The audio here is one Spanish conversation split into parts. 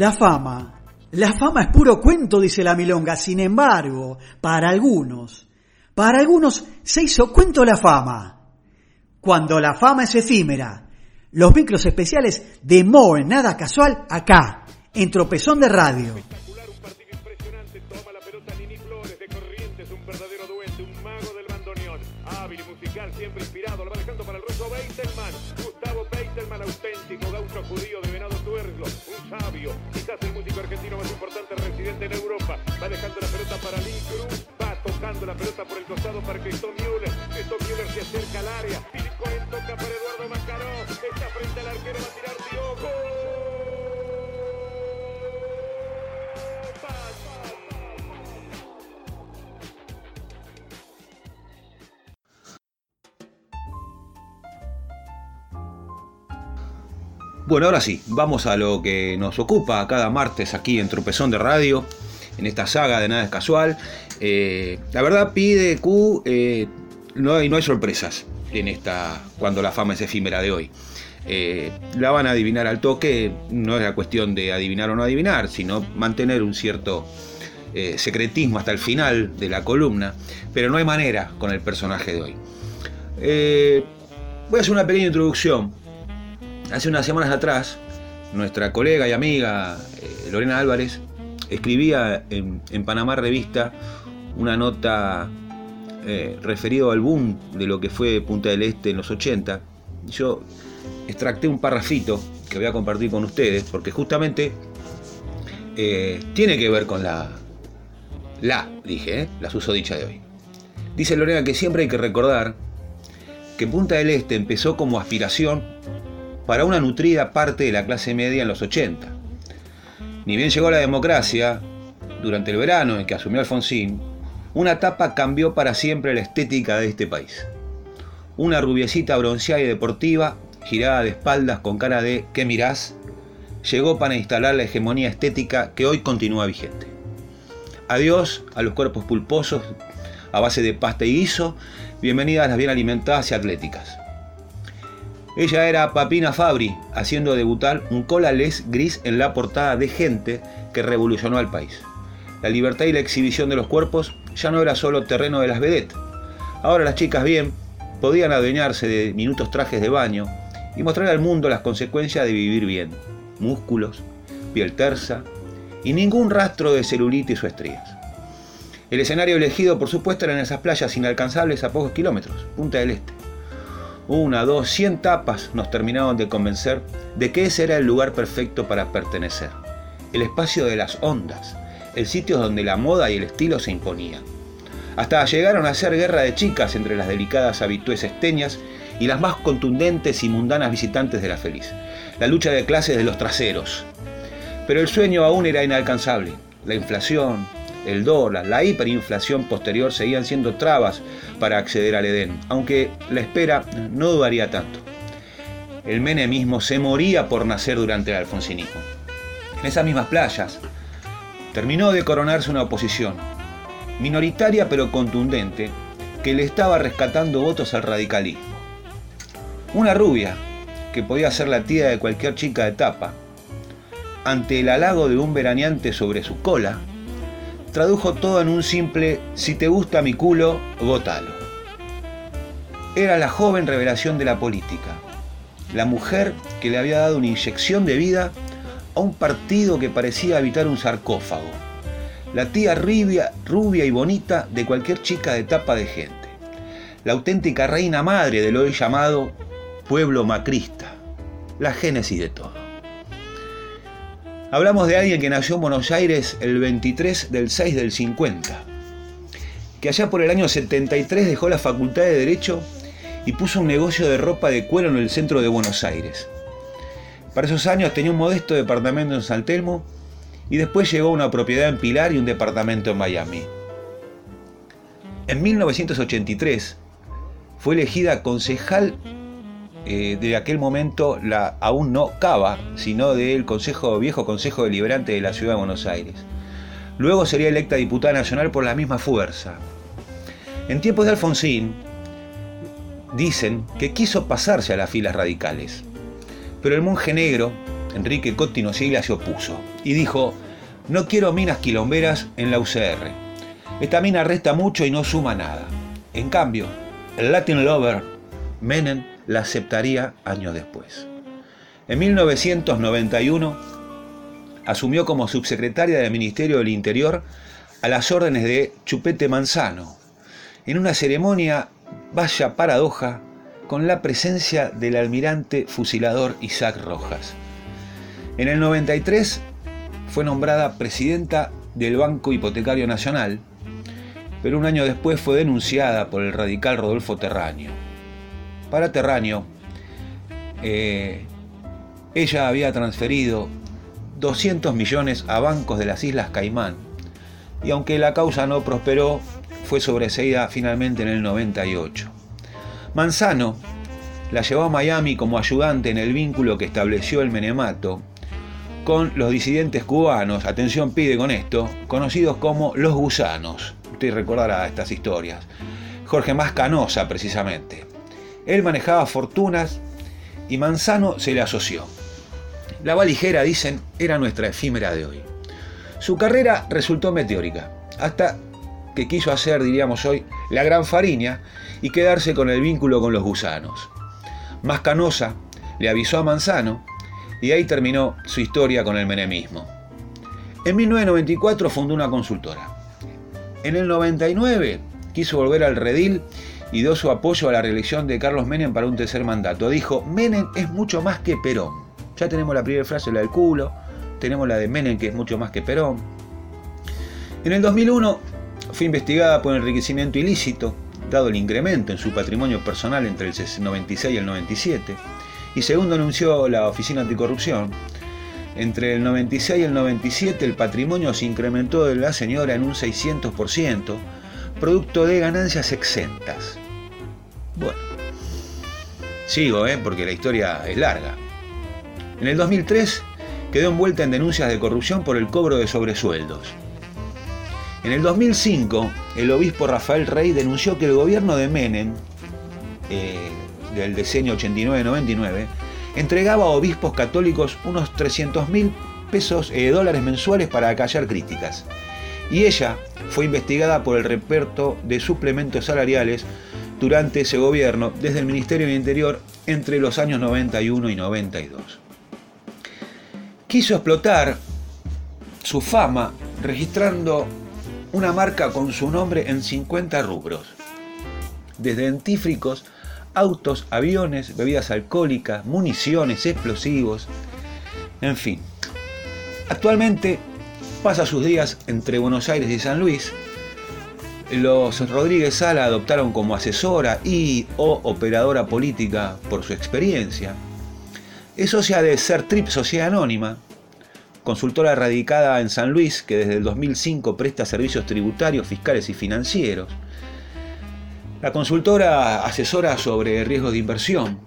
La fama. La fama es puro cuento, dice la milonga. Sin embargo, para algunos, para algunos se hizo cuento la fama. Cuando la fama es efímera, los micros especiales de Moe, nada casual, acá, en Tropezón de Radio. Un partido impresionante. Toma la pelota Nini Flores de Corrientes, un verdadero duende, un mago del bandoneón. Hábil y musical, siempre inspirado. Lo va dejando para el ruso Beitelman. Gustavo Beitelman, auténtico gaucho judío de sabio, quizás el músico argentino más importante residente en Europa. Va dejando la pelota para Lee Cruz. Va tocando la pelota por el costado para Cristóbal Müller. Cristóbal Müller se acerca al área. Philip Cohen toca para Eduardo Macaró. Está frente al arquero, va a tirar Bueno, ahora sí, vamos a lo que nos ocupa cada martes aquí en Tropezón de Radio, en esta saga de Nada es Casual. Eh, la verdad, pide Q, eh, no, hay, no hay sorpresas en esta, cuando la fama es efímera de hoy. Eh, la van a adivinar al toque, no es la cuestión de adivinar o no adivinar, sino mantener un cierto secretismo hasta el final de la columna, pero no hay manera con el personaje de hoy. Voy a hacer una pequeña introducción. Hace unas semanas atrás, nuestra colega y amiga eh, Lorena Álvarez escribía en, Panamá Revista una nota eh, referido al boom de lo que fue Punta del Este en los 80. Yo extracté un parrafito que voy a compartir con ustedes porque justamente eh, tiene que ver con la, la, dije, ¿eh? la susodicha de hoy. Dice Lorena que siempre hay que recordar que Punta del Este empezó como aspiración para una nutrida parte de la clase media en los 80. Ni bien llegó la democracia, durante el verano en que asumió Alfonsín, una etapa cambió para siempre la estética de este país. Una rubiecita bronceada y deportiva, girada de espaldas con cara de ¿qué mirás? llegó para instalar la hegemonía estética que hoy continúa vigente. Adiós a los cuerpos pulposos a base de pasta y guiso, bienvenidas las bien alimentadas y atléticas. Ella era Papina Fabri, haciendo debutar un cola les gris en la portada de Gente que revolucionó al país. La libertad y la exhibición de los cuerpos ya no era solo terreno de las vedettes. Ahora las chicas bien podían adueñarse de minutos trajes de baño y mostrar al mundo las consecuencias de vivir bien. Músculos, piel tersa y ningún rastro de celulitis o estrías. El escenario elegido, por supuesto, eran esas playas inalcanzables a pocos kilómetros, Punta del Este. Una, dos, cien tapas nos terminaron de convencer de que ese era el lugar perfecto para pertenecer. El espacio de las ondas, el sitio donde la moda y el estilo se imponían. Hasta llegaron a hacer guerra de chicas entre las delicadas habitués esteñas y las más contundentes y mundanas visitantes de la feliz. La lucha de clases de los traseros. Pero el sueño aún era inalcanzable. La inflación, el dólar, la hiperinflación posterior seguían siendo trabas para acceder al Edén, aunque la espera no duraría tanto. El menemismo se moría por nacer durante el alfonsinismo. En esas mismas playas terminó de coronarse una oposición, minoritaria pero contundente, que le estaba rescatando votos al radicalismo. Una rubia, que podía ser la tía de cualquier chica de tapa, ante el halago de un veraneante sobre su cola, tradujo todo en un simple si te gusta mi culo, votalo. Era la joven revelación de la política, la mujer que le había dado una inyección de vida a un partido que parecía habitar un sarcófago, la tía rubia, rubia y bonita de cualquier chica de tapa de gente, la auténtica reina madre del hoy llamado pueblo macrista, la génesis de todo. Hablamos de alguien que nació en Buenos Aires el 23 del 6 del 50, que allá por el año 73 dejó la Facultad de Derecho y puso un negocio de ropa de cuero en el centro de Buenos Aires. Para esos años tenía un modesto departamento en San Telmo y después llegó una propiedad en Pilar y un departamento en Miami. En 1983 fue elegida concejal eh, de aquel momento la aún no Cava, sino del Consejo, viejo Consejo Deliberante de la Ciudad de Buenos Aires. Luego sería electa diputada nacional por la misma fuerza. En tiempos de Alfonsín, dicen que quiso pasarse a las filas radicales, pero el monje negro Enrique Cotino Sigla, se opuso y dijo, no quiero minas quilomberas en la UCR. Esta mina resta mucho y no suma nada. En cambio, el Latin Lover, Menem, la aceptaría años después. En 1991 asumió como subsecretaria del Ministerio del Interior a las órdenes de Chupete Manzano, en una ceremonia, vaya paradoja, con la presencia del almirante fusilador Isaac Rojas. En el 93 fue nombrada presidenta del Banco Hipotecario Nacional, pero un año después fue denunciada por el radical Rodolfo Terraño. Para Terraño, eh, ella había transferido 200 millones a bancos de las Islas Caimán, y aunque la causa no prosperó, fue sobreseída finalmente en el 98. Manzano la llevó a Miami como ayudante en el vínculo que estableció el Menemato con los disidentes cubanos, atención pide con esto, conocidos como los gusanos. Usted recordará estas historias. Jorge Mascanosa, precisamente. Él manejaba fortunas y Manzano se le asoció. La valijera, dicen, era nuestra efímera de hoy. Su carrera resultó meteórica, hasta que quiso hacer, diríamos hoy, la gran fariña y quedarse con el vínculo con los gusanos. Mascanosa le avisó a Manzano y ahí terminó su historia con el menemismo. En 1994 fundó una consultora. En el 99 quiso volver al redil y dio su apoyo a la reelección de Carlos Menem para un tercer mandato. Dijo, Menem es mucho más que Perón. Ya tenemos la primera frase, la del culo, tenemos la de Menem, que es mucho más que Perón. En el 2001 fue investigada por enriquecimiento ilícito, dado el incremento en su patrimonio personal entre el 96 y el 97, y según denunció la Oficina Anticorrupción, entre el 96 y el 97 el patrimonio se incrementó de la señora en un 600%, producto de ganancias exentas. Bueno, sigo, ¿eh? porque la historia es larga. En el 2003 quedó envuelta en denuncias de corrupción por el cobro de sobresueldos. En el 2005, el obispo Rafael Rey denunció que el gobierno de Menem, eh, del diseño 89-99, entregaba a obispos católicos unos 300 mil pesos eh, dólares mensuales para acallar críticas. Y ella fue investigada por el reperto de suplementos salariales durante ese gobierno desde el Ministerio del Interior entre los años 91 y 92 quiso explotar su fama registrando una marca con su nombre en 50 rubros, desde dentífricos, autos, aviones, bebidas alcohólicas, municiones, explosivos, en fin. Actualmente pasa sus días entre Buenos Aires y San Luis. Los Rodríguez Sala adoptaron como asesora y o operadora política por su experiencia es socia de Trip Sociedad Anónima, consultora radicada en San Luis que desde el 2005 presta servicios tributarios, fiscales y financieros. La consultora asesora sobre riesgos de inversión.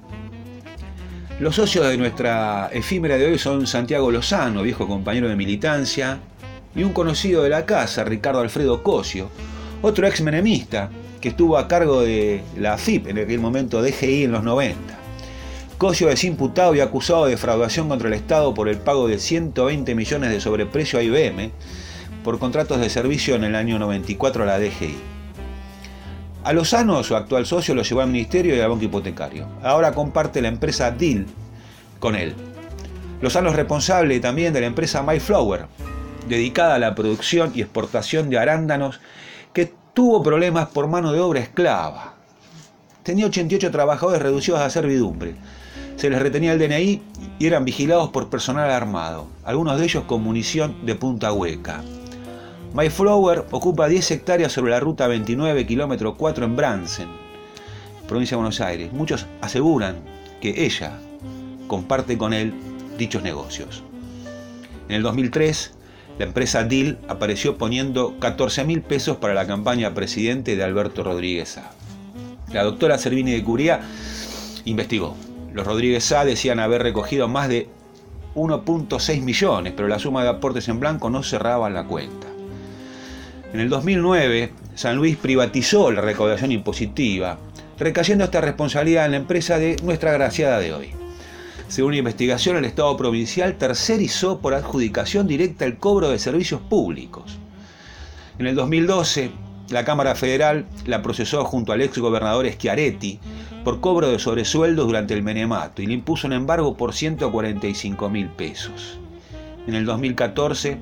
Los socios de nuestra efímera de hoy son Santiago Lozano, viejo compañero de militancia, y un conocido de la casa, Ricardo Alfredo Cosio, otro ex menemista que estuvo a cargo de la FIP en aquel momento DGI en los 90. Cosio es imputado y acusado de defraudación contra el Estado por el pago de 120 millones de sobreprecio a IBM por contratos de servicio en el año 94 a la DGI. A Lozano, su actual socio, lo llevó al Ministerio y al Banco Hipotecario. Ahora comparte la empresa DIL con él. Lozano es responsable también de la empresa MyFlower, dedicada a la producción y exportación de arándanos, que tuvo problemas por mano de obra esclava. Tenía 88 trabajadores reducidos a servidumbre se les retenía el DNI y eran vigilados por personal armado, algunos de ellos con munición de punta hueca. Mayflower ocupa 10 hectáreas sobre la ruta 29, kilómetro 4 en Bransen, provincia de Buenos Aires. Muchos aseguran que ella comparte con él dichos negocios. En el 2003, la empresa DIL apareció poniendo 14 mil pesos para la campaña presidente de Alberto Rodríguez A. La doctora Servini de Curía investigó los Rodríguez Sá decían haber recogido más de 1.6 millones, pero la suma de aportes en blanco no cerraba la cuenta. En el 2009, San Luis privatizó la recaudación impositiva, recayendo esta responsabilidad en la empresa de nuestra graciada de hoy. Según una investigación, el Estado provincial tercerizó por adjudicación directa el cobro de servicios públicos. En el 2012, la Cámara Federal la procesó junto al ex gobernador Schiaretti por cobro de sobresueldos durante el menemato y le impuso un embargo por 145 mil pesos. En el 2014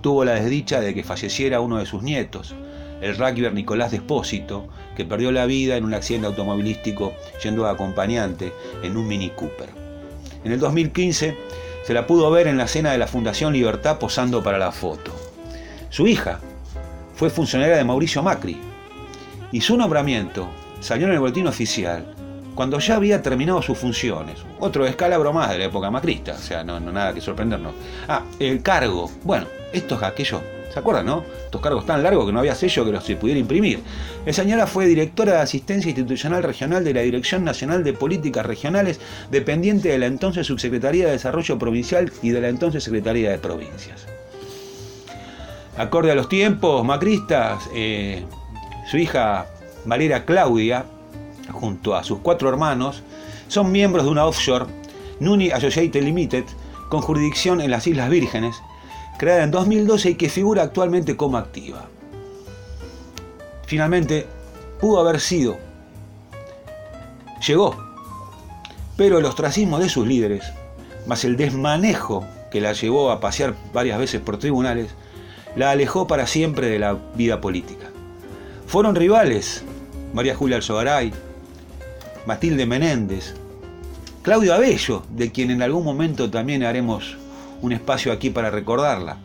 tuvo la desdicha de que falleciera uno de sus nietos, el rugbyer Nicolás Despósito, que perdió la vida en un accidente automovilístico yendo a acompañante en un Mini Cooper. En el 2015 se la pudo ver en la cena de la Fundación Libertad posando para la foto. Su hija fue funcionaria de Mauricio Macri y su nombramiento salió en el boletín oficial cuando ya había terminado sus funciones. Otro escalabro más de la época macrista, o sea, no, nada que sorprendernos. Ah, el cargo. Bueno, esto es aquello. ¿Se acuerdan, no? Estos cargos tan largos que no había sello que los se pudiera imprimir. La señora fue directora de Asistencia Institucional Regional de la Dirección Nacional de Políticas Regionales, dependiente de la entonces Subsecretaría de Desarrollo Provincial y de la entonces Secretaría de Provincias. Acorde a los tiempos macristas, eh, su hija Valera Claudia junto a sus cuatro hermanos, son miembros de una offshore, Nuni Associated Limited, con jurisdicción en las Islas Vírgenes, creada en 2012 y que figura actualmente como activa. Finalmente, pudo haber sido, llegó, pero el ostracismo de sus líderes, más el desmanejo que la llevó a pasear varias veces por tribunales, la alejó para siempre de la vida política. Fueron rivales María Julia Alzogaray, Matilde Menéndez, Claudio Abello, de quien en algún momento también haremos un espacio aquí para recordarla.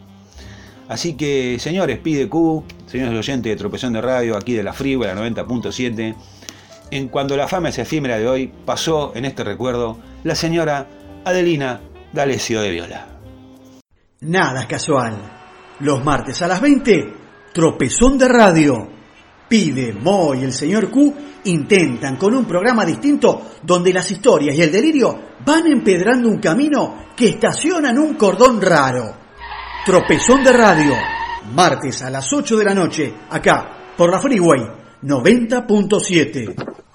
Así que, señores, pide Q, señores oyentes de Tropezón de Radio, aquí de la la 90.7, en cuando la fama es efímera de hoy, pasó en este recuerdo la señora Adelina D'Alessio de Viola. Nada es casual. Los martes a las 20, Tropezón de Radio. Pide, Mo y el señor Q intentan con un programa distinto donde las historias y el delirio van empedrando un camino que estaciona en un cordón raro. Tropezón de radio, martes a las 8 de la noche, acá, por la Freeway 90.7.